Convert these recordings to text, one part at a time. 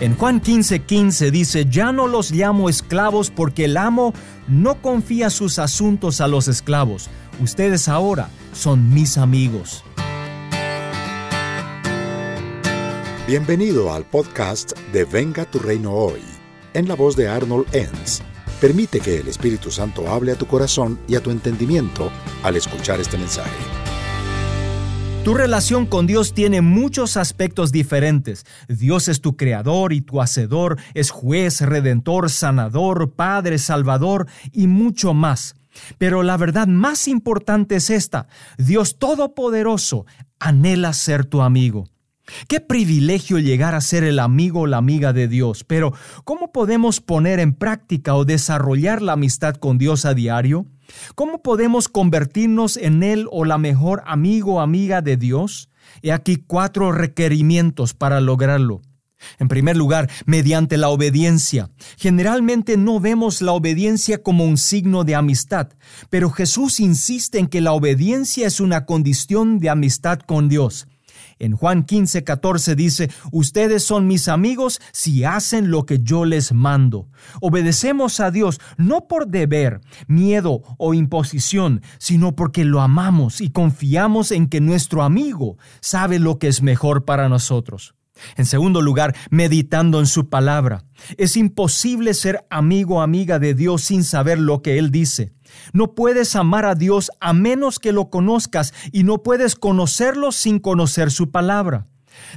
En Juan 15:15 15 dice, ya no los llamo esclavos porque el amo no confía sus asuntos a los esclavos. Ustedes ahora son mis amigos. Bienvenido al podcast de Venga tu reino hoy, en la voz de Arnold Enns. Permite que el Espíritu Santo hable a tu corazón y a tu entendimiento al escuchar este mensaje. Tu relación con Dios tiene muchos aspectos diferentes. Dios es tu creador y tu hacedor, es juez, redentor, sanador, padre, salvador y mucho más. Pero la verdad más importante es esta. Dios Todopoderoso anhela ser tu amigo. Qué privilegio llegar a ser el amigo o la amiga de Dios, pero ¿cómo podemos poner en práctica o desarrollar la amistad con Dios a diario? ¿Cómo podemos convertirnos en Él o la mejor amigo o amiga de Dios? He aquí cuatro requerimientos para lograrlo. En primer lugar, mediante la obediencia. Generalmente no vemos la obediencia como un signo de amistad, pero Jesús insiste en que la obediencia es una condición de amistad con Dios. En Juan 15, 14 dice, ustedes son mis amigos si hacen lo que yo les mando. Obedecemos a Dios no por deber, miedo o imposición, sino porque lo amamos y confiamos en que nuestro amigo sabe lo que es mejor para nosotros. En segundo lugar, meditando en su palabra. Es imposible ser amigo o amiga de Dios sin saber lo que Él dice. No puedes amar a Dios a menos que lo conozcas y no puedes conocerlo sin conocer su palabra.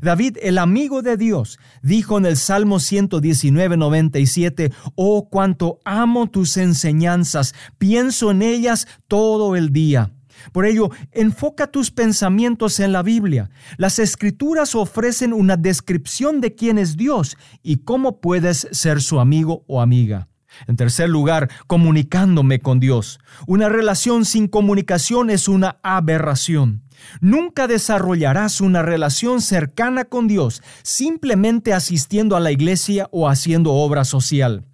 David, el amigo de Dios, dijo en el Salmo 119, 97, Oh, cuánto amo tus enseñanzas, pienso en ellas todo el día. Por ello, enfoca tus pensamientos en la Biblia. Las escrituras ofrecen una descripción de quién es Dios y cómo puedes ser su amigo o amiga. En tercer lugar, comunicándome con Dios. Una relación sin comunicación es una aberración. Nunca desarrollarás una relación cercana con Dios simplemente asistiendo a la iglesia o haciendo obra social.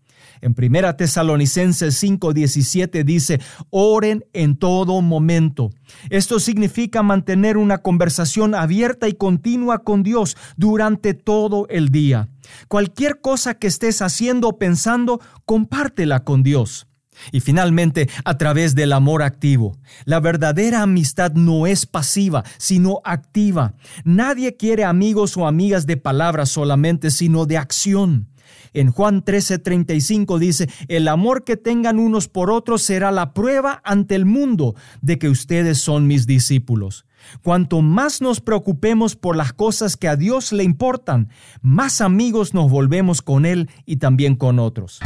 En 1 Tesalonicenses 5:17 dice, oren en todo momento. Esto significa mantener una conversación abierta y continua con Dios durante todo el día. Cualquier cosa que estés haciendo o pensando, compártela con Dios. Y finalmente, a través del amor activo. La verdadera amistad no es pasiva, sino activa. Nadie quiere amigos o amigas de palabras solamente, sino de acción. En Juan 13:35 dice, el amor que tengan unos por otros será la prueba ante el mundo de que ustedes son mis discípulos. Cuanto más nos preocupemos por las cosas que a Dios le importan, más amigos nos volvemos con Él y también con otros.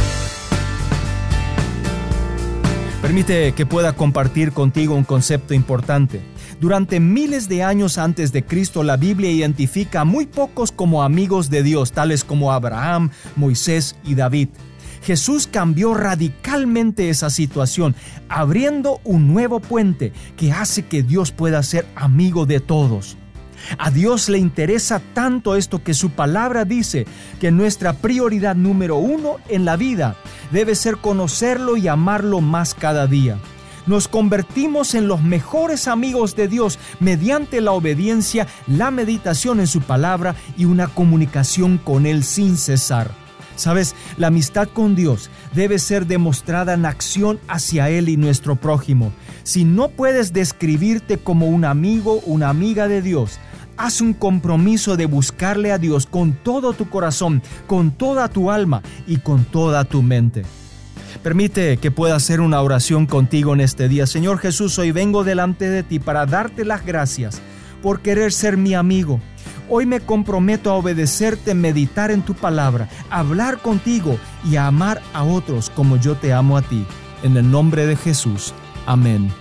Permite que pueda compartir contigo un concepto importante. Durante miles de años antes de Cristo, la Biblia identifica a muy pocos como amigos de Dios, tales como Abraham, Moisés y David. Jesús cambió radicalmente esa situación, abriendo un nuevo puente que hace que Dios pueda ser amigo de todos. A Dios le interesa tanto esto que su palabra dice que nuestra prioridad número uno en la vida debe ser conocerlo y amarlo más cada día nos convertimos en los mejores amigos de Dios mediante la obediencia, la meditación en su palabra y una comunicación con Él sin cesar. Sabes, la amistad con Dios debe ser demostrada en acción hacia Él y nuestro prójimo. Si no puedes describirte como un amigo, una amiga de Dios, haz un compromiso de buscarle a Dios con todo tu corazón, con toda tu alma y con toda tu mente. Permite que pueda hacer una oración contigo en este día. Señor Jesús, hoy vengo delante de ti para darte las gracias por querer ser mi amigo. Hoy me comprometo a obedecerte, meditar en tu palabra, hablar contigo y a amar a otros como yo te amo a ti. En el nombre de Jesús. Amén.